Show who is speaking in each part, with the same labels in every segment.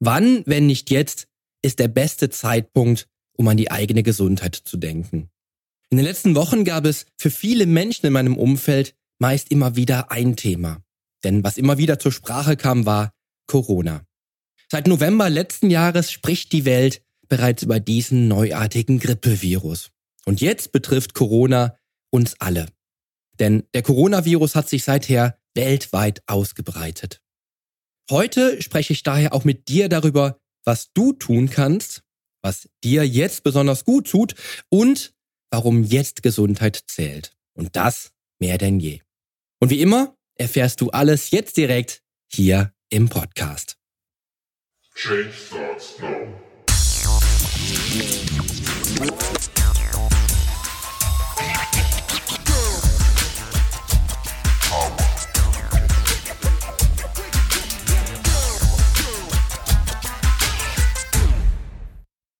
Speaker 1: Wann, wenn nicht jetzt, ist der beste Zeitpunkt, um an die eigene Gesundheit zu denken? In den letzten Wochen gab es für viele Menschen in meinem Umfeld meist immer wieder ein Thema. Denn was immer wieder zur Sprache kam, war Corona. Seit November letzten Jahres spricht die Welt bereits über diesen neuartigen Grippevirus. Und jetzt betrifft Corona uns alle. Denn der Coronavirus hat sich seither weltweit ausgebreitet. Heute spreche ich daher auch mit dir darüber, was du tun kannst, was dir jetzt besonders gut tut und warum jetzt Gesundheit zählt. Und das mehr denn je. Und wie immer erfährst du alles jetzt direkt hier im Podcast. Change starts now.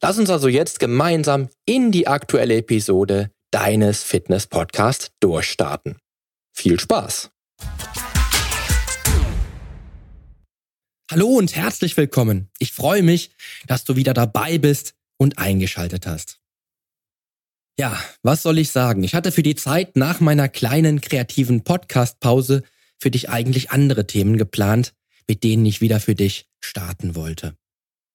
Speaker 1: Lass uns also jetzt gemeinsam in die aktuelle Episode deines Fitness-Podcasts durchstarten. Viel Spaß! Hallo und herzlich willkommen. Ich freue mich, dass du wieder dabei bist und eingeschaltet hast. Ja, was soll ich sagen? Ich hatte für die Zeit nach meiner kleinen kreativen Podcast-Pause für dich eigentlich andere Themen geplant, mit denen ich wieder für dich starten wollte.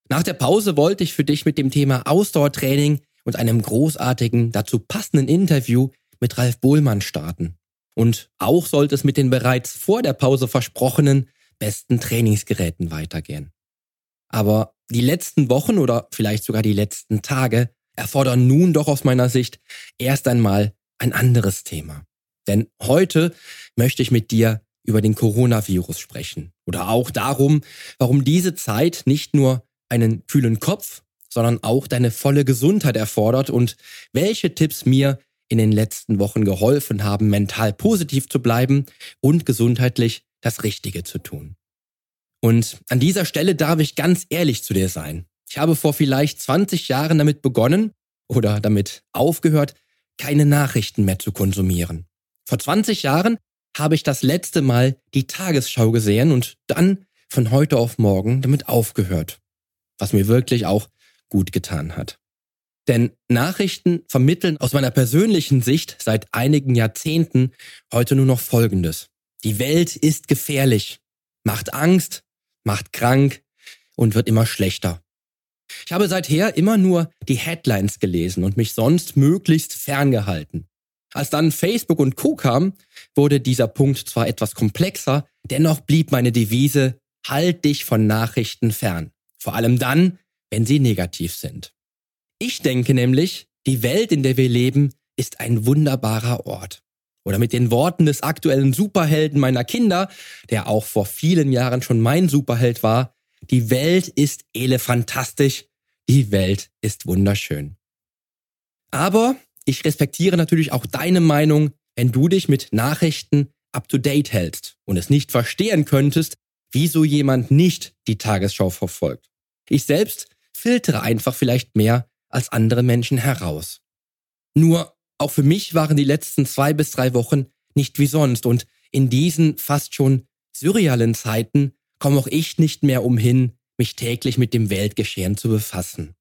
Speaker 1: Nach der Pause wollte ich für dich mit dem Thema Ausdauertraining und einem großartigen, dazu passenden Interview mit Ralf Bohlmann starten. Und auch sollte es mit den bereits vor der Pause versprochenen besten Trainingsgeräten weitergehen. Aber die letzten Wochen oder vielleicht sogar die letzten Tage erfordern nun doch aus meiner Sicht erst einmal ein anderes Thema. Denn heute möchte ich mit dir über den Coronavirus sprechen oder auch darum, warum diese Zeit nicht nur einen kühlen Kopf, sondern auch deine volle Gesundheit erfordert und welche Tipps mir in den letzten Wochen geholfen haben, mental positiv zu bleiben und gesundheitlich das Richtige zu tun. Und an dieser Stelle darf ich ganz ehrlich zu dir sein. Ich habe vor vielleicht 20 Jahren damit begonnen oder damit aufgehört, keine Nachrichten mehr zu konsumieren. Vor 20 Jahren habe ich das letzte Mal die Tagesschau gesehen und dann von heute auf morgen damit aufgehört was mir wirklich auch gut getan hat. Denn Nachrichten vermitteln aus meiner persönlichen Sicht seit einigen Jahrzehnten heute nur noch Folgendes. Die Welt ist gefährlich, macht Angst, macht krank und wird immer schlechter. Ich habe seither immer nur die Headlines gelesen und mich sonst möglichst ferngehalten. Als dann Facebook und Co kam, wurde dieser Punkt zwar etwas komplexer, dennoch blieb meine Devise, halt dich von Nachrichten fern. Vor allem dann, wenn sie negativ sind. Ich denke nämlich, die Welt, in der wir leben, ist ein wunderbarer Ort. Oder mit den Worten des aktuellen Superhelden meiner Kinder, der auch vor vielen Jahren schon mein Superheld war, die Welt ist elefantastisch, die Welt ist wunderschön. Aber ich respektiere natürlich auch deine Meinung, wenn du dich mit Nachrichten up to date hältst und es nicht verstehen könntest, wieso jemand nicht die Tagesschau verfolgt. Ich selbst filtere einfach vielleicht mehr als andere Menschen heraus. Nur auch für mich waren die letzten zwei bis drei Wochen nicht wie sonst und in diesen fast schon surrealen Zeiten komme auch ich nicht mehr umhin, mich täglich mit dem Weltgeschehen zu befassen.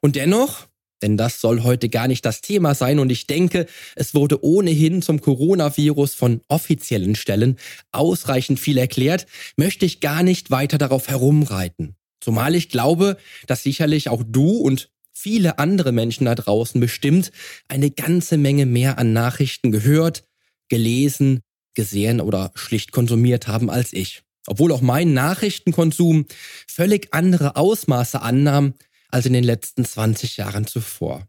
Speaker 1: Und dennoch, denn das soll heute gar nicht das Thema sein und ich denke, es wurde ohnehin zum Coronavirus von offiziellen Stellen ausreichend viel erklärt, möchte ich gar nicht weiter darauf herumreiten. Zumal ich glaube, dass sicherlich auch du und viele andere Menschen da draußen bestimmt eine ganze Menge mehr an Nachrichten gehört, gelesen, gesehen oder schlicht konsumiert haben als ich. Obwohl auch mein Nachrichtenkonsum völlig andere Ausmaße annahm als in den letzten 20 Jahren zuvor.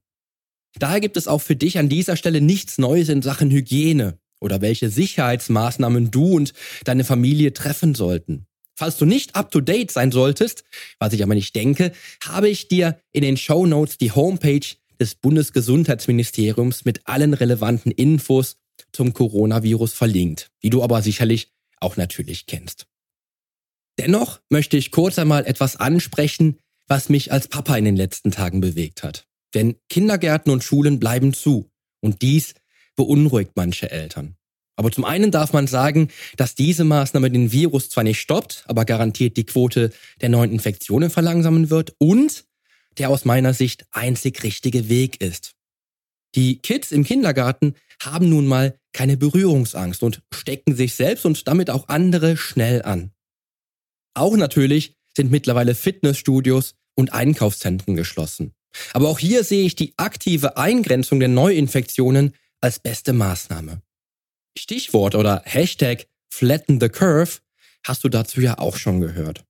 Speaker 1: Daher gibt es auch für dich an dieser Stelle nichts Neues in Sachen Hygiene oder welche Sicherheitsmaßnahmen du und deine Familie treffen sollten. Falls du nicht up-to-date sein solltest, was ich aber nicht denke, habe ich dir in den Show Notes die Homepage des Bundesgesundheitsministeriums mit allen relevanten Infos zum Coronavirus verlinkt, die du aber sicherlich auch natürlich kennst. Dennoch möchte ich kurz einmal etwas ansprechen, was mich als Papa in den letzten Tagen bewegt hat. Denn Kindergärten und Schulen bleiben zu und dies beunruhigt manche Eltern. Aber zum einen darf man sagen, dass diese Maßnahme den Virus zwar nicht stoppt, aber garantiert die Quote der neuen Infektionen verlangsamen wird und der aus meiner Sicht einzig richtige Weg ist. Die Kids im Kindergarten haben nun mal keine Berührungsangst und stecken sich selbst und damit auch andere schnell an. Auch natürlich sind mittlerweile Fitnessstudios und Einkaufszentren geschlossen. Aber auch hier sehe ich die aktive Eingrenzung der Neuinfektionen als beste Maßnahme. Stichwort oder Hashtag Flatten the Curve hast du dazu ja auch schon gehört.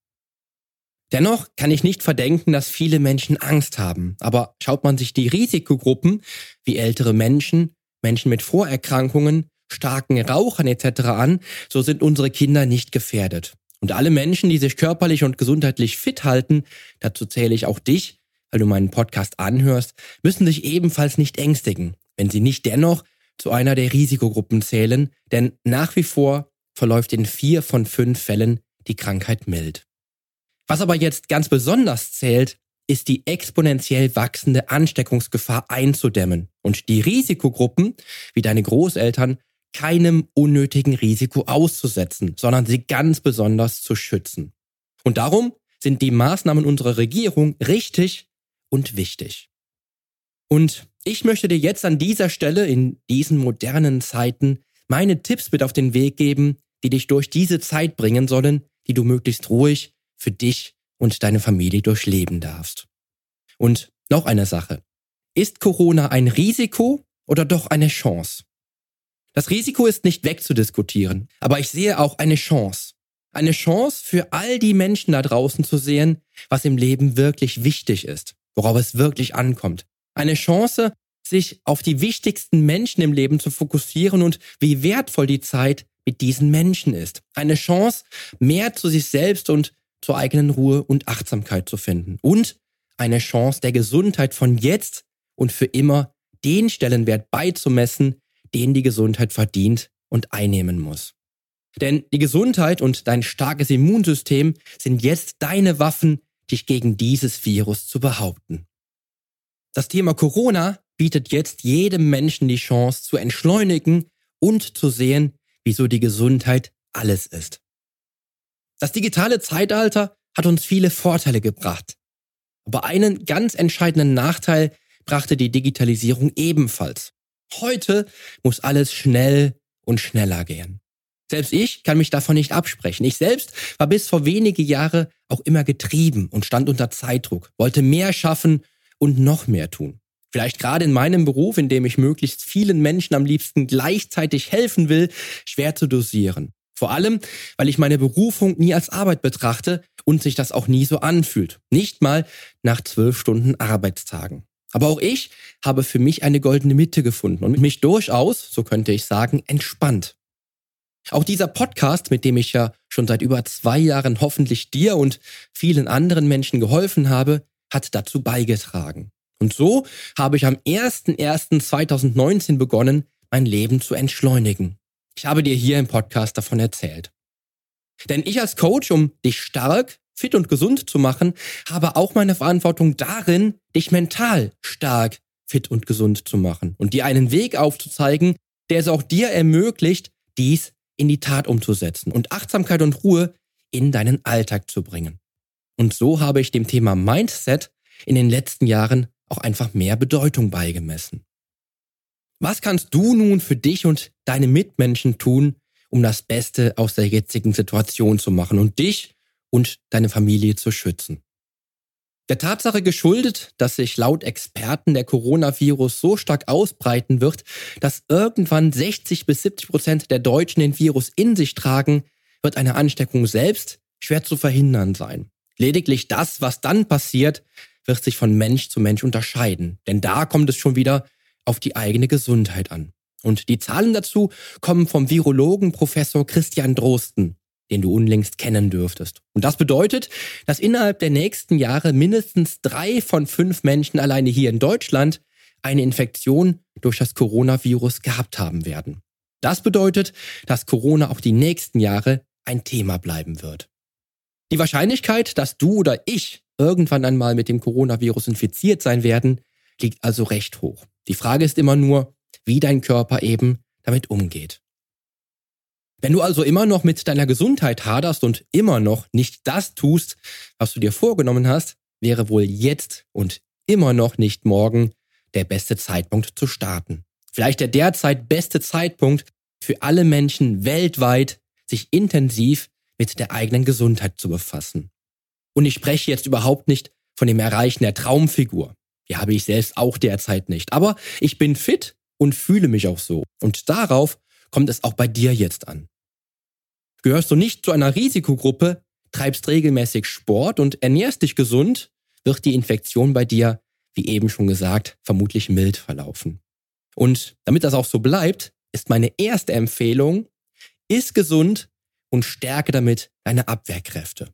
Speaker 1: Dennoch kann ich nicht verdenken, dass viele Menschen Angst haben. Aber schaut man sich die Risikogruppen wie ältere Menschen, Menschen mit Vorerkrankungen, starken Rauchern etc. an, so sind unsere Kinder nicht gefährdet. Und alle Menschen, die sich körperlich und gesundheitlich fit halten, dazu zähle ich auch dich, weil du meinen Podcast anhörst, müssen sich ebenfalls nicht ängstigen, wenn sie nicht dennoch zu einer der Risikogruppen zählen, denn nach wie vor verläuft in vier von fünf Fällen die Krankheit mild. Was aber jetzt ganz besonders zählt, ist die exponentiell wachsende Ansteckungsgefahr einzudämmen und die Risikogruppen, wie deine Großeltern, keinem unnötigen Risiko auszusetzen, sondern sie ganz besonders zu schützen. Und darum sind die Maßnahmen unserer Regierung richtig und wichtig. Und ich möchte dir jetzt an dieser Stelle in diesen modernen Zeiten meine Tipps mit auf den Weg geben, die dich durch diese Zeit bringen sollen, die du möglichst ruhig für dich und deine Familie durchleben darfst. Und noch eine Sache. Ist Corona ein Risiko oder doch eine Chance? Das Risiko ist nicht wegzudiskutieren, aber ich sehe auch eine Chance. Eine Chance für all die Menschen da draußen zu sehen, was im Leben wirklich wichtig ist, worauf es wirklich ankommt, eine Chance, sich auf die wichtigsten Menschen im Leben zu fokussieren und wie wertvoll die Zeit mit diesen Menschen ist. Eine Chance, mehr zu sich selbst und zur eigenen Ruhe und Achtsamkeit zu finden. Und eine Chance der Gesundheit von jetzt und für immer den Stellenwert beizumessen, den die Gesundheit verdient und einnehmen muss. Denn die Gesundheit und dein starkes Immunsystem sind jetzt deine Waffen, dich gegen dieses Virus zu behaupten. Das Thema Corona bietet jetzt jedem Menschen die Chance zu entschleunigen und zu sehen, wieso die Gesundheit alles ist. Das digitale Zeitalter hat uns viele Vorteile gebracht. Aber einen ganz entscheidenden Nachteil brachte die Digitalisierung ebenfalls. Heute muss alles schnell und schneller gehen. Selbst ich kann mich davon nicht absprechen. Ich selbst war bis vor wenige Jahre auch immer getrieben und stand unter Zeitdruck, wollte mehr schaffen und noch mehr tun. Vielleicht gerade in meinem Beruf, in dem ich möglichst vielen Menschen am liebsten gleichzeitig helfen will, schwer zu dosieren. Vor allem, weil ich meine Berufung nie als Arbeit betrachte und sich das auch nie so anfühlt. Nicht mal nach zwölf Stunden Arbeitstagen. Aber auch ich habe für mich eine goldene Mitte gefunden und mich durchaus, so könnte ich sagen, entspannt. Auch dieser Podcast, mit dem ich ja schon seit über zwei Jahren hoffentlich dir und vielen anderen Menschen geholfen habe, hat dazu beigetragen. Und so habe ich am 01.01.2019 begonnen, mein Leben zu entschleunigen. Ich habe dir hier im Podcast davon erzählt. Denn ich als Coach, um dich stark, fit und gesund zu machen, habe auch meine Verantwortung darin, dich mental stark, fit und gesund zu machen und dir einen Weg aufzuzeigen, der es auch dir ermöglicht, dies in die Tat umzusetzen und Achtsamkeit und Ruhe in deinen Alltag zu bringen. Und so habe ich dem Thema Mindset in den letzten Jahren auch einfach mehr Bedeutung beigemessen. Was kannst du nun für dich und deine Mitmenschen tun, um das Beste aus der jetzigen Situation zu machen und dich und deine Familie zu schützen? Der Tatsache geschuldet, dass sich laut Experten der Coronavirus so stark ausbreiten wird, dass irgendwann 60 bis 70 Prozent der Deutschen den Virus in sich tragen, wird eine Ansteckung selbst schwer zu verhindern sein. Lediglich das, was dann passiert, wird sich von Mensch zu Mensch unterscheiden. Denn da kommt es schon wieder auf die eigene Gesundheit an. Und die Zahlen dazu kommen vom Virologen Professor Christian Drosten. den du unlängst kennen dürftest. Und das bedeutet, dass innerhalb der nächsten Jahre mindestens drei von fünf Menschen alleine hier in Deutschland eine Infektion durch das Coronavirus gehabt haben werden. Das bedeutet, dass Corona auch die nächsten Jahre ein Thema bleiben wird. Die Wahrscheinlichkeit, dass du oder ich irgendwann einmal mit dem Coronavirus infiziert sein werden, liegt also recht hoch. Die Frage ist immer nur, wie dein Körper eben damit umgeht. Wenn du also immer noch mit deiner Gesundheit haderst und immer noch nicht das tust, was du dir vorgenommen hast, wäre wohl jetzt und immer noch nicht morgen der beste Zeitpunkt zu starten. Vielleicht der derzeit beste Zeitpunkt für alle Menschen weltweit, sich intensiv mit der eigenen Gesundheit zu befassen. Und ich spreche jetzt überhaupt nicht von dem Erreichen der Traumfigur. Die habe ich selbst auch derzeit nicht. Aber ich bin fit und fühle mich auch so. Und darauf kommt es auch bei dir jetzt an. Gehörst du nicht zu einer Risikogruppe, treibst regelmäßig Sport und ernährst dich gesund, wird die Infektion bei dir, wie eben schon gesagt, vermutlich mild verlaufen. Und damit das auch so bleibt, ist meine erste Empfehlung, iss gesund und stärke damit deine Abwehrkräfte.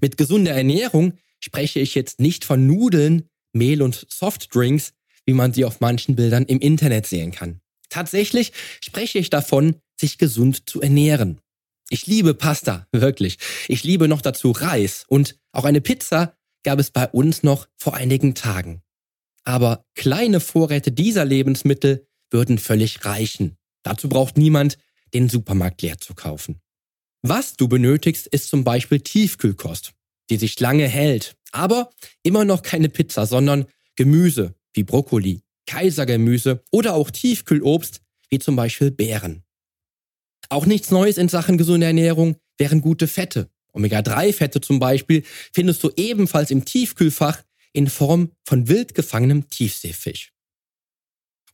Speaker 1: Mit gesunder Ernährung spreche ich jetzt nicht von Nudeln, Mehl und Softdrinks, wie man sie auf manchen Bildern im Internet sehen kann. Tatsächlich spreche ich davon, sich gesund zu ernähren. Ich liebe Pasta, wirklich. Ich liebe noch dazu Reis und auch eine Pizza gab es bei uns noch vor einigen Tagen. Aber kleine Vorräte dieser Lebensmittel würden völlig reichen. Dazu braucht niemand, den Supermarkt leer zu kaufen. Was du benötigst, ist zum Beispiel Tiefkühlkost, die sich lange hält, aber immer noch keine Pizza, sondern Gemüse wie Brokkoli, Kaisergemüse oder auch Tiefkühlobst wie zum Beispiel Beeren. Auch nichts Neues in Sachen gesunde Ernährung wären gute Fette. Omega-3-Fette zum Beispiel findest du ebenfalls im Tiefkühlfach in Form von wild gefangenem Tiefseefisch.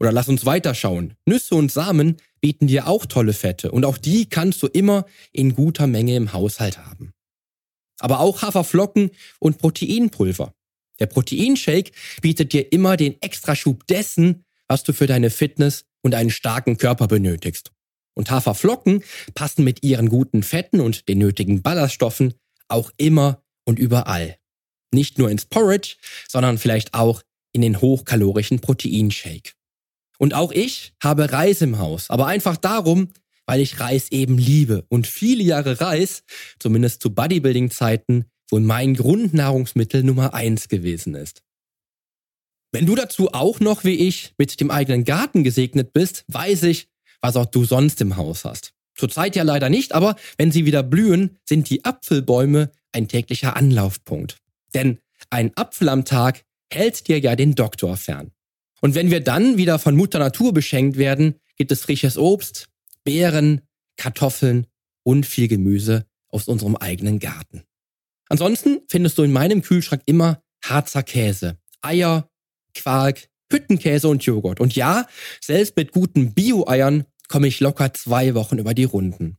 Speaker 1: Oder lass uns weiterschauen. Nüsse und Samen bieten dir auch tolle Fette und auch die kannst du immer in guter Menge im Haushalt haben. Aber auch Haferflocken und Proteinpulver. Der Proteinshake bietet dir immer den Extraschub dessen, was du für deine Fitness und einen starken Körper benötigst. Und Haferflocken passen mit ihren guten Fetten und den nötigen Ballaststoffen auch immer und überall. Nicht nur ins Porridge, sondern vielleicht auch in den hochkalorischen Proteinshake. Und auch ich habe Reis im Haus, aber einfach darum, weil ich Reis eben liebe und viele Jahre Reis, zumindest zu Bodybuilding-Zeiten, wohl mein Grundnahrungsmittel Nummer eins gewesen ist. Wenn du dazu auch noch wie ich mit dem eigenen Garten gesegnet bist, weiß ich, was auch du sonst im Haus hast. Zurzeit ja leider nicht, aber wenn sie wieder blühen, sind die Apfelbäume ein täglicher Anlaufpunkt. Denn ein Apfel am Tag hält dir ja den Doktor fern. Und wenn wir dann wieder von Mutter Natur beschenkt werden, gibt es frisches Obst, Beeren, Kartoffeln und viel Gemüse aus unserem eigenen Garten. Ansonsten findest du in meinem Kühlschrank immer Harzer Käse, Eier, Quark, Hüttenkäse und Joghurt. Und ja, selbst mit guten Bio-Eiern komme ich locker zwei Wochen über die Runden.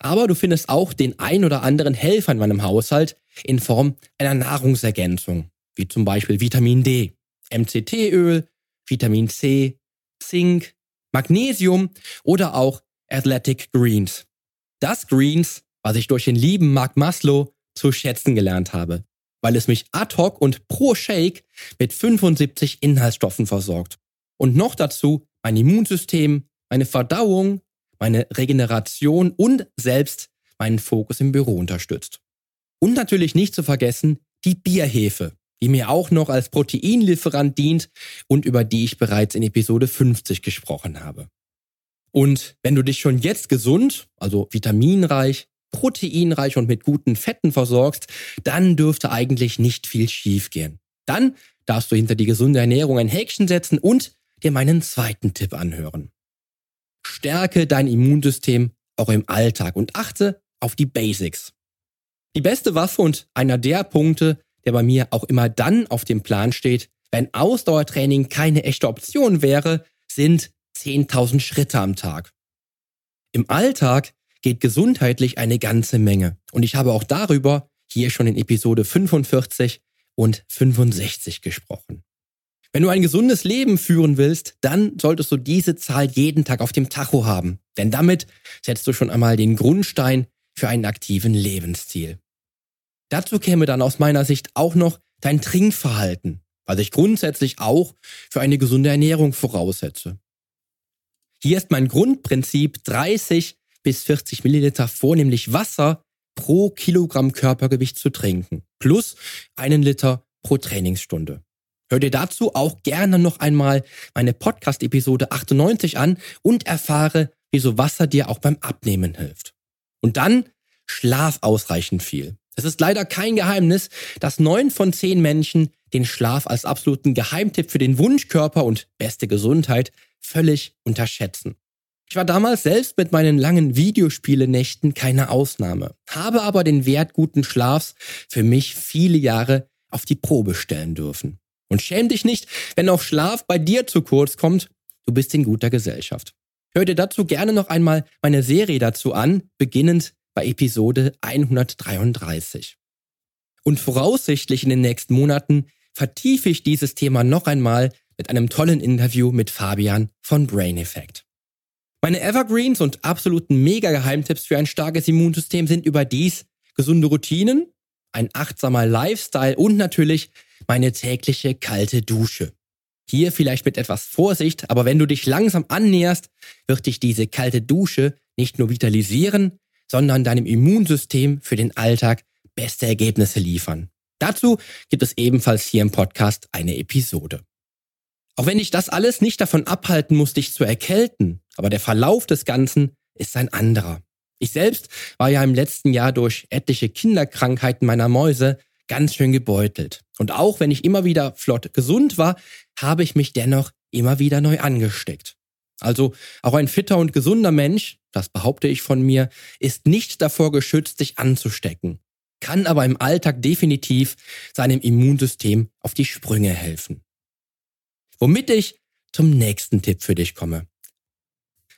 Speaker 1: Aber du findest auch den ein oder anderen Helfer in meinem Haushalt in Form einer Nahrungsergänzung, wie zum Beispiel Vitamin D, MCT-Öl, Vitamin C, Zink, Magnesium oder auch Athletic Greens. Das Greens, was ich durch den lieben Mark Maslow zu schätzen gelernt habe, weil es mich ad hoc und pro Shake mit 75 Inhaltsstoffen versorgt. Und noch dazu mein Immunsystem, meine Verdauung, meine Regeneration und selbst meinen Fokus im Büro unterstützt. Und natürlich nicht zu vergessen die Bierhefe, die mir auch noch als Proteinlieferant dient und über die ich bereits in Episode 50 gesprochen habe. Und wenn du dich schon jetzt gesund, also vitaminreich, proteinreich und mit guten Fetten versorgst, dann dürfte eigentlich nicht viel schiefgehen. Dann darfst du hinter die gesunde Ernährung ein Häkchen setzen und dir meinen zweiten Tipp anhören. Stärke dein Immunsystem auch im Alltag und achte auf die Basics. Die beste Waffe und einer der Punkte, der bei mir auch immer dann auf dem Plan steht, wenn Ausdauertraining keine echte Option wäre, sind 10.000 Schritte am Tag. Im Alltag geht gesundheitlich eine ganze Menge. Und ich habe auch darüber hier schon in Episode 45 und 65 gesprochen. Wenn du ein gesundes Leben führen willst, dann solltest du diese Zahl jeden Tag auf dem Tacho haben. Denn damit setzt du schon einmal den Grundstein für einen aktiven Lebensstil. Dazu käme dann aus meiner Sicht auch noch dein Trinkverhalten, was ich grundsätzlich auch für eine gesunde Ernährung voraussetze. Hier ist mein Grundprinzip 30 bis 40 Milliliter vornehmlich Wasser pro Kilogramm Körpergewicht zu trinken, plus einen Liter pro Trainingsstunde. Hör dir dazu auch gerne noch einmal meine Podcast-Episode 98 an und erfahre, wieso Wasser dir auch beim Abnehmen hilft. Und dann schlaf ausreichend viel. Es ist leider kein Geheimnis, dass neun von zehn Menschen den Schlaf als absoluten Geheimtipp für den Wunschkörper und beste Gesundheit völlig unterschätzen. Ich war damals selbst mit meinen langen Videospielenächten keine Ausnahme, habe aber den Wert guten Schlafs für mich viele Jahre auf die Probe stellen dürfen. Und schäm dich nicht, wenn auch Schlaf bei dir zu kurz kommt, du bist in guter Gesellschaft. Hör dir dazu gerne noch einmal meine Serie dazu an, beginnend bei Episode 133. Und voraussichtlich in den nächsten Monaten vertiefe ich dieses Thema noch einmal mit einem tollen Interview mit Fabian von Brain Effect. Meine Evergreens und absoluten Mega-Geheimtipps für ein starkes Immunsystem sind überdies gesunde Routinen, ein achtsamer Lifestyle und natürlich meine tägliche kalte Dusche. Hier vielleicht mit etwas Vorsicht, aber wenn du dich langsam annäherst, wird dich diese kalte Dusche nicht nur vitalisieren, sondern deinem Immunsystem für den Alltag beste Ergebnisse liefern. Dazu gibt es ebenfalls hier im Podcast eine Episode. Auch wenn dich das alles nicht davon abhalten muss, dich zu erkälten, aber der Verlauf des Ganzen ist ein anderer. Ich selbst war ja im letzten Jahr durch etliche Kinderkrankheiten meiner Mäuse ganz schön gebeutelt. Und auch wenn ich immer wieder flott gesund war, habe ich mich dennoch immer wieder neu angesteckt. Also auch ein fitter und gesunder Mensch, das behaupte ich von mir, ist nicht davor geschützt, sich anzustecken, kann aber im Alltag definitiv seinem Immunsystem auf die Sprünge helfen. Womit ich zum nächsten Tipp für dich komme.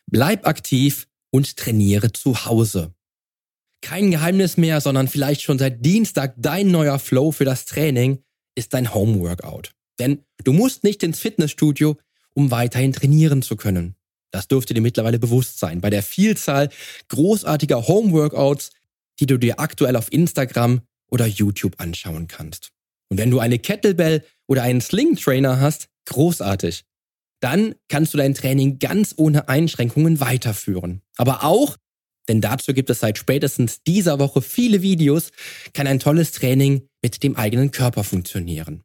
Speaker 1: Bleib aktiv und trainiere zu Hause. Kein Geheimnis mehr, sondern vielleicht schon seit Dienstag dein neuer Flow für das Training ist dein Homeworkout. Denn du musst nicht ins Fitnessstudio, um weiterhin trainieren zu können. Das dürfte dir mittlerweile bewusst sein bei der Vielzahl großartiger Homeworkouts, die du dir aktuell auf Instagram oder YouTube anschauen kannst. Und wenn du eine Kettlebell oder einen Sling Trainer hast, großartig. Dann kannst du dein Training ganz ohne Einschränkungen weiterführen. Aber auch, denn dazu gibt es seit spätestens dieser Woche viele Videos, kann ein tolles Training mit dem eigenen Körper funktionieren.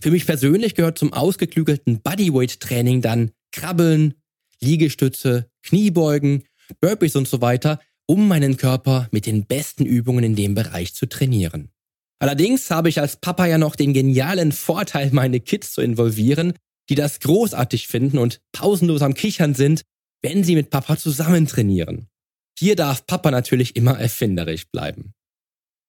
Speaker 1: Für mich persönlich gehört zum ausgeklügelten Bodyweight-Training dann Krabbeln, Liegestütze, Kniebeugen, Burpees und so weiter, um meinen Körper mit den besten Übungen in dem Bereich zu trainieren. Allerdings habe ich als Papa ja noch den genialen Vorteil, meine Kids zu involvieren, die das großartig finden und pausenlos am Kichern sind, wenn sie mit Papa zusammen trainieren. Hier darf Papa natürlich immer erfinderisch bleiben.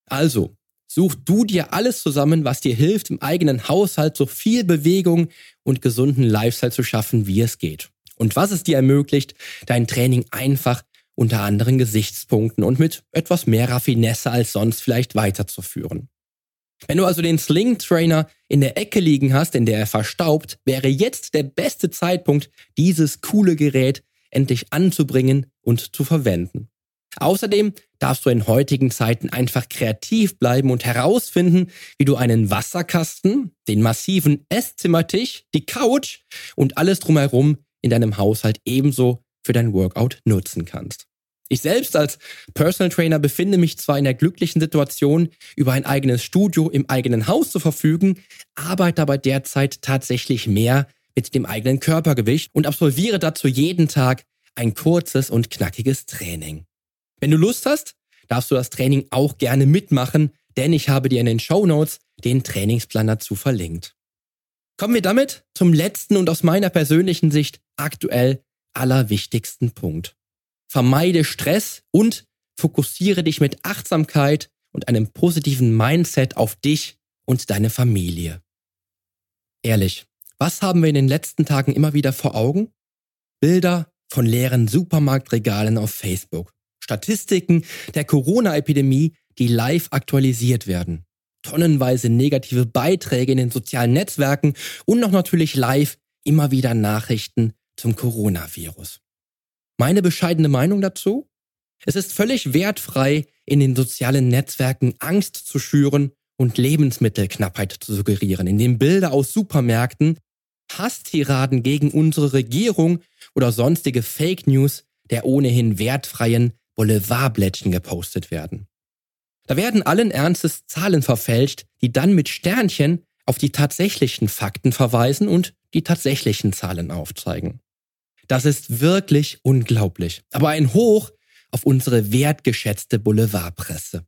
Speaker 1: Also, Such du dir alles zusammen, was dir hilft, im eigenen Haushalt so viel Bewegung und gesunden Lifestyle zu schaffen, wie es geht. Und was es dir ermöglicht, dein Training einfach unter anderen Gesichtspunkten und mit etwas mehr Raffinesse als sonst vielleicht weiterzuführen. Wenn du also den Sling Trainer in der Ecke liegen hast, in der er verstaubt, wäre jetzt der beste Zeitpunkt, dieses coole Gerät endlich anzubringen und zu verwenden. Außerdem darfst du in heutigen Zeiten einfach kreativ bleiben und herausfinden, wie du einen Wasserkasten, den massiven Esszimmertisch, die Couch und alles drumherum in deinem Haushalt ebenso für dein Workout nutzen kannst. Ich selbst als Personal Trainer befinde mich zwar in der glücklichen Situation, über ein eigenes Studio im eigenen Haus zu verfügen, arbeite aber derzeit tatsächlich mehr mit dem eigenen Körpergewicht und absolviere dazu jeden Tag ein kurzes und knackiges Training. Wenn du Lust hast, darfst du das Training auch gerne mitmachen, denn ich habe dir in den Show Notes den Trainingsplan dazu verlinkt. Kommen wir damit zum letzten und aus meiner persönlichen Sicht aktuell allerwichtigsten Punkt. Vermeide Stress und fokussiere dich mit Achtsamkeit und einem positiven Mindset auf dich und deine Familie. Ehrlich, was haben wir in den letzten Tagen immer wieder vor Augen? Bilder von leeren Supermarktregalen auf Facebook. Statistiken der Corona-Epidemie, die live aktualisiert werden. Tonnenweise negative Beiträge in den sozialen Netzwerken und noch natürlich live immer wieder Nachrichten zum Coronavirus. Meine bescheidene Meinung dazu? Es ist völlig wertfrei, in den sozialen Netzwerken Angst zu schüren und Lebensmittelknappheit zu suggerieren, indem Bilder aus Supermärkten, Hasstiraden gegen unsere Regierung oder sonstige Fake News der ohnehin wertfreien Boulevardblättchen gepostet werden. Da werden allen Ernstes Zahlen verfälscht, die dann mit Sternchen auf die tatsächlichen Fakten verweisen und die tatsächlichen Zahlen aufzeigen. Das ist wirklich unglaublich, aber ein Hoch auf unsere wertgeschätzte Boulevardpresse.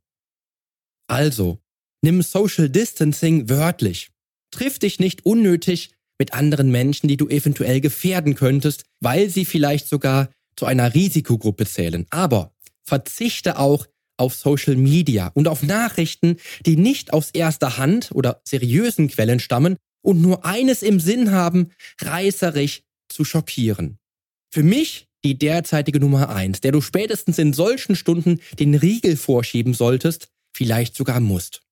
Speaker 1: Also, nimm Social Distancing wörtlich. Triff dich nicht unnötig mit anderen Menschen, die du eventuell gefährden könntest, weil sie vielleicht sogar zu einer Risikogruppe zählen. Aber verzichte auch auf Social Media und auf Nachrichten, die nicht aus erster Hand oder seriösen Quellen stammen und nur eines im Sinn haben, reißerisch zu schockieren. Für mich die derzeitige Nummer eins, der du spätestens in solchen Stunden den Riegel vorschieben solltest, vielleicht sogar musst.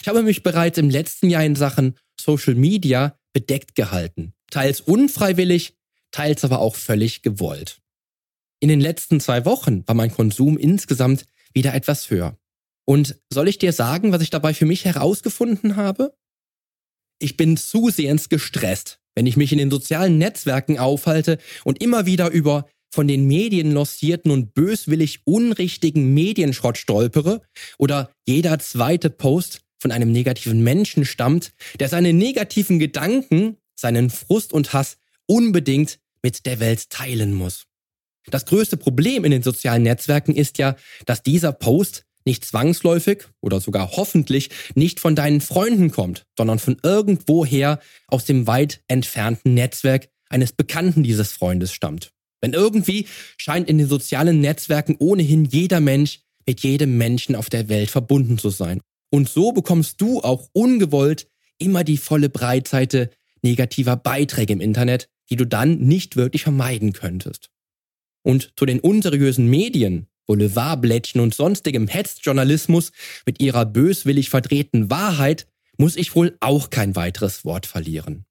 Speaker 1: Ich habe mich bereits im letzten Jahr in Sachen Social Media bedeckt gehalten. Teils unfreiwillig, teils aber auch völlig gewollt. In den letzten zwei Wochen war mein Konsum insgesamt wieder etwas höher. Und soll ich dir sagen, was ich dabei für mich herausgefunden habe? Ich bin zusehends gestresst, wenn ich mich in den sozialen Netzwerken aufhalte und immer wieder über von den Medien lossierten und böswillig unrichtigen Medienschrott stolpere oder jeder zweite Post von einem negativen Menschen stammt, der seine negativen Gedanken, seinen Frust und Hass unbedingt mit der Welt teilen muss. Das größte Problem in den sozialen Netzwerken ist ja, dass dieser Post nicht zwangsläufig oder sogar hoffentlich nicht von deinen Freunden kommt, sondern von irgendwoher aus dem weit entfernten Netzwerk eines Bekannten dieses Freundes stammt. Denn irgendwie scheint in den sozialen Netzwerken ohnehin jeder Mensch mit jedem Menschen auf der Welt verbunden zu sein. Und so bekommst du auch ungewollt immer die volle Breitseite negativer Beiträge im Internet, die du dann nicht wirklich vermeiden könntest. Und zu den unseriösen Medien, Boulevardblättchen und sonstigem Hetzjournalismus mit ihrer böswillig verdrehten Wahrheit muss ich wohl auch kein weiteres Wort verlieren.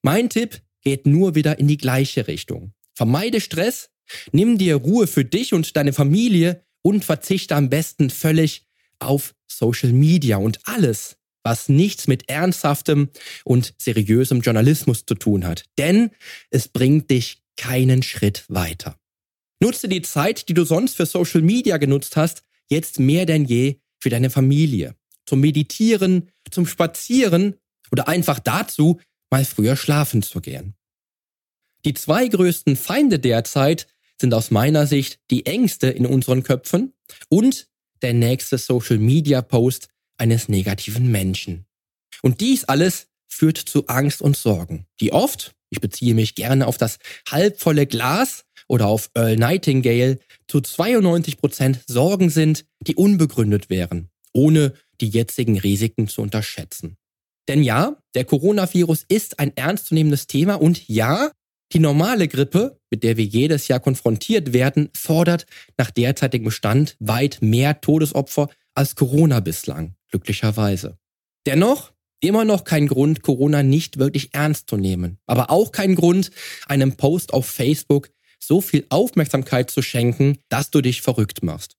Speaker 1: Mein Tipp geht nur wieder in die gleiche Richtung. Vermeide Stress, nimm dir Ruhe für dich und deine Familie und verzichte am besten völlig auf Social Media und alles, was nichts mit ernsthaftem und seriösem Journalismus zu tun hat. Denn es bringt dich keinen Schritt weiter. Nutze die Zeit, die du sonst für Social Media genutzt hast, jetzt mehr denn je für deine Familie. Zum Meditieren, zum Spazieren oder einfach dazu, mal früher schlafen zu gehen. Die zwei größten Feinde derzeit sind aus meiner Sicht die Ängste in unseren Köpfen und der nächste Social Media Post eines negativen Menschen. Und dies alles führt zu Angst und Sorgen, die oft ich beziehe mich gerne auf das halbvolle Glas oder auf Earl Nightingale, zu 92 Prozent Sorgen sind, die unbegründet wären, ohne die jetzigen Risiken zu unterschätzen. Denn ja, der Coronavirus ist ein ernstzunehmendes Thema und ja, die normale Grippe, mit der wir jedes Jahr konfrontiert werden, fordert nach derzeitigem Stand weit mehr Todesopfer als Corona bislang, glücklicherweise. Dennoch Immer noch kein Grund, Corona nicht wirklich ernst zu nehmen. Aber auch kein Grund, einem Post auf Facebook so viel Aufmerksamkeit zu schenken, dass du dich verrückt machst.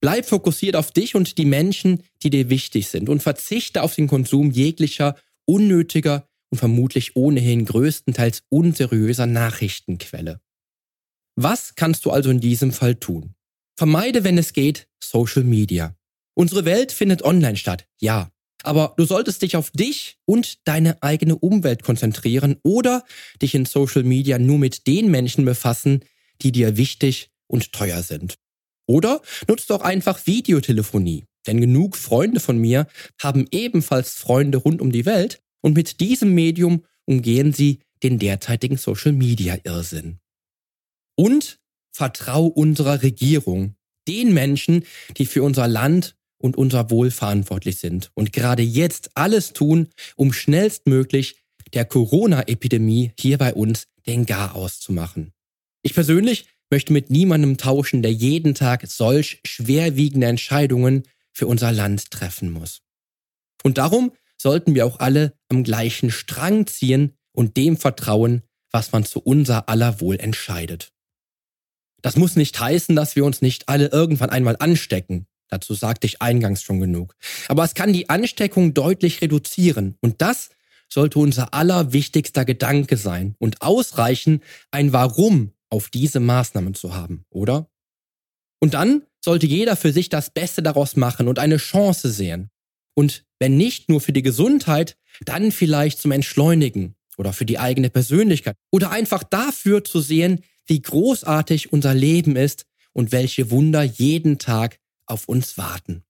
Speaker 1: Bleib fokussiert auf dich und die Menschen, die dir wichtig sind und verzichte auf den Konsum jeglicher unnötiger und vermutlich ohnehin größtenteils unseriöser Nachrichtenquelle. Was kannst du also in diesem Fall tun? Vermeide, wenn es geht, Social Media. Unsere Welt findet online statt, ja. Aber du solltest dich auf dich und deine eigene Umwelt konzentrieren oder dich in Social Media nur mit den Menschen befassen, die dir wichtig und teuer sind. Oder nutzt doch einfach Videotelefonie, denn genug Freunde von mir haben ebenfalls Freunde rund um die Welt und mit diesem Medium umgehen sie den derzeitigen Social Media Irrsinn. Und vertrau unserer Regierung, den Menschen, die für unser Land und unser Wohl verantwortlich sind und gerade jetzt alles tun, um schnellstmöglich der Corona-Epidemie hier bei uns den Garaus zu machen. Ich persönlich möchte mit niemandem tauschen, der jeden Tag solch schwerwiegende Entscheidungen für unser Land treffen muss. Und darum sollten wir auch alle am gleichen Strang ziehen und dem vertrauen, was man zu unser aller Wohl entscheidet. Das muss nicht heißen, dass wir uns nicht alle irgendwann einmal anstecken. Dazu sagte ich eingangs schon genug. Aber es kann die Ansteckung deutlich reduzieren. Und das sollte unser allerwichtigster Gedanke sein und ausreichen, ein Warum auf diese Maßnahmen zu haben, oder? Und dann sollte jeder für sich das Beste daraus machen und eine Chance sehen. Und wenn nicht nur für die Gesundheit, dann vielleicht zum Entschleunigen oder für die eigene Persönlichkeit oder einfach dafür zu sehen, wie großartig unser Leben ist und welche Wunder jeden Tag auf uns warten.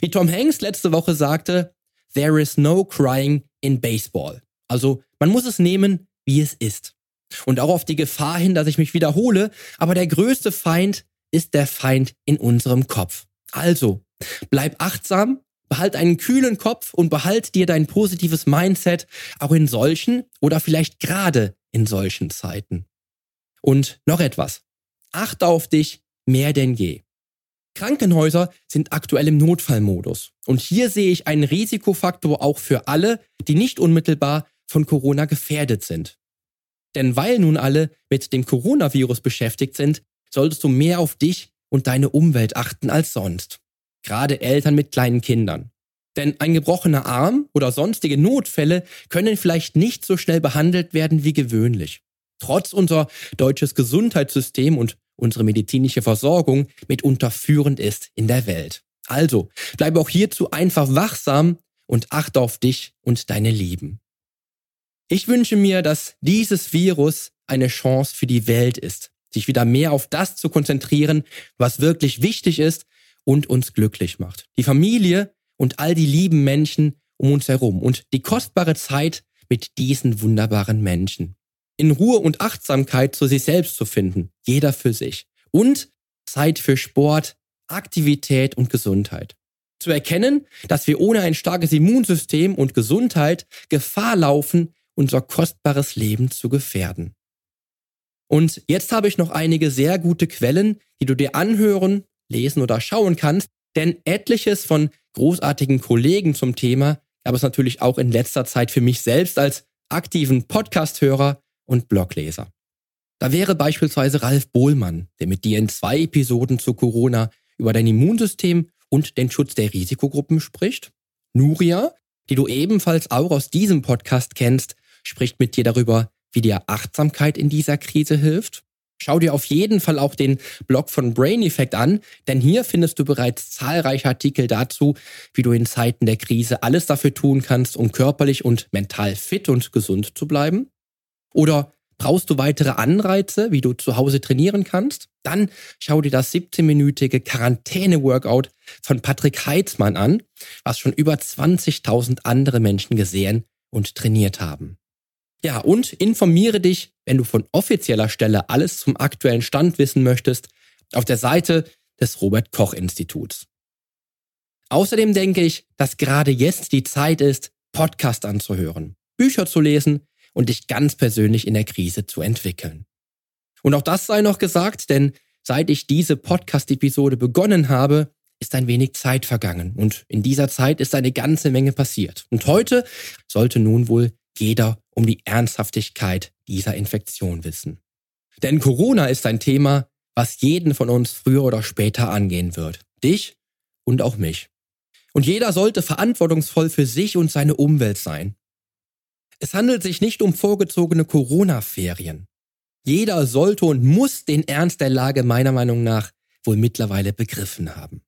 Speaker 1: Wie Tom Hanks letzte Woche sagte, There is no crying in baseball. Also man muss es nehmen, wie es ist. Und auch auf die Gefahr hin, dass ich mich wiederhole, aber der größte Feind ist der Feind in unserem Kopf. Also, bleib achtsam, behalt einen kühlen Kopf und behalt dir dein positives Mindset auch in solchen oder vielleicht gerade in solchen Zeiten. Und noch etwas. Achte auf dich mehr denn je. Krankenhäuser sind aktuell im Notfallmodus. Und hier sehe ich einen Risikofaktor auch für alle, die nicht unmittelbar von Corona gefährdet sind. Denn weil nun alle mit dem Coronavirus beschäftigt sind, solltest du mehr auf dich und deine Umwelt achten als sonst. Gerade Eltern mit kleinen Kindern. Denn ein gebrochener Arm oder sonstige Notfälle können vielleicht nicht so schnell behandelt werden wie gewöhnlich. Trotz unser deutsches Gesundheitssystem und unsere medizinische Versorgung mitunter führend ist in der Welt. Also, bleibe auch hierzu einfach wachsam und achte auf dich und deine Lieben. Ich wünsche mir, dass dieses Virus eine Chance für die Welt ist, sich wieder mehr auf das zu konzentrieren, was wirklich wichtig ist und uns glücklich macht. Die Familie und all die lieben Menschen um uns herum und die kostbare Zeit mit diesen wunderbaren Menschen in Ruhe und Achtsamkeit zu sich selbst zu finden, jeder für sich. Und Zeit für Sport, Aktivität und Gesundheit. Zu erkennen, dass wir ohne ein starkes Immunsystem und Gesundheit Gefahr laufen, unser kostbares Leben zu gefährden. Und jetzt habe ich noch einige sehr gute Quellen, die du dir anhören, lesen oder schauen kannst, denn etliches von großartigen Kollegen zum Thema gab es natürlich auch in letzter Zeit für mich selbst als aktiven Podcast-Hörer und Blogleser. Da wäre beispielsweise Ralf Bohlmann, der mit dir in zwei Episoden zu Corona über dein Immunsystem und den Schutz der Risikogruppen spricht. Nuria, die du ebenfalls auch aus diesem Podcast kennst, spricht mit dir darüber, wie dir Achtsamkeit in dieser Krise hilft. Schau dir auf jeden Fall auch den Blog von Brain Effect an, denn hier findest du bereits zahlreiche Artikel dazu, wie du in Zeiten der Krise alles dafür tun kannst, um körperlich und mental fit und gesund zu bleiben. Oder brauchst du weitere Anreize, wie du zu Hause trainieren kannst? Dann schau dir das 17-minütige Quarantäne-Workout von Patrick Heitzmann an, was schon über 20.000 andere Menschen gesehen und trainiert haben. Ja, und informiere dich, wenn du von offizieller Stelle alles zum aktuellen Stand wissen möchtest, auf der Seite des Robert Koch Instituts. Außerdem denke ich, dass gerade jetzt die Zeit ist, Podcast anzuhören, Bücher zu lesen und dich ganz persönlich in der Krise zu entwickeln. Und auch das sei noch gesagt, denn seit ich diese Podcast-Episode begonnen habe, ist ein wenig Zeit vergangen und in dieser Zeit ist eine ganze Menge passiert. Und heute sollte nun wohl jeder um die Ernsthaftigkeit dieser Infektion wissen. Denn Corona ist ein Thema, was jeden von uns früher oder später angehen wird. Dich und auch mich. Und jeder sollte verantwortungsvoll für sich und seine Umwelt sein. Es handelt sich nicht um vorgezogene Corona-Ferien. Jeder sollte und muss den Ernst der Lage meiner Meinung nach wohl mittlerweile begriffen haben.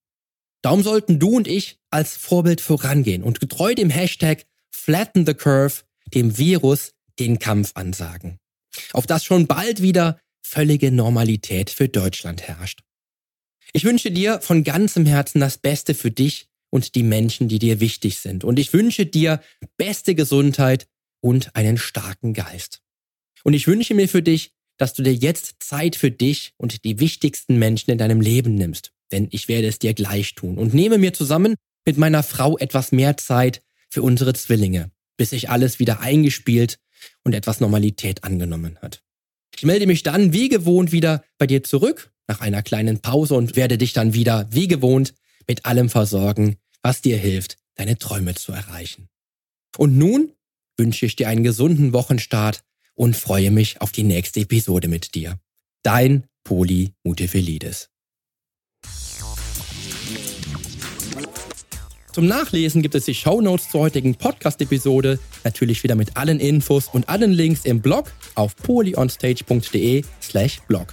Speaker 1: Darum sollten du und ich als Vorbild vorangehen und getreu dem Hashtag Flatten the Curve dem Virus den Kampf ansagen. Auf das schon bald wieder völlige Normalität für Deutschland herrscht. Ich wünsche dir von ganzem Herzen das Beste für dich und die Menschen, die dir wichtig sind. Und ich wünsche dir beste Gesundheit und einen starken Geist. Und ich wünsche mir für dich, dass du dir jetzt Zeit für dich und die wichtigsten Menschen in deinem Leben nimmst. Denn ich werde es dir gleich tun und nehme mir zusammen mit meiner Frau etwas mehr Zeit für unsere Zwillinge, bis sich alles wieder eingespielt und etwas Normalität angenommen hat. Ich melde mich dann wie gewohnt wieder bei dir zurück nach einer kleinen Pause und werde dich dann wieder wie gewohnt mit allem versorgen, was dir hilft, deine Träume zu erreichen. Und nun wünsche ich dir einen gesunden Wochenstart und freue mich auf die nächste Episode mit dir. Dein Polymutevelidis. Zum Nachlesen gibt es die Shownotes zur heutigen Podcast-Episode, natürlich wieder mit allen Infos und allen Links im Blog auf polyonstage.de slash blog.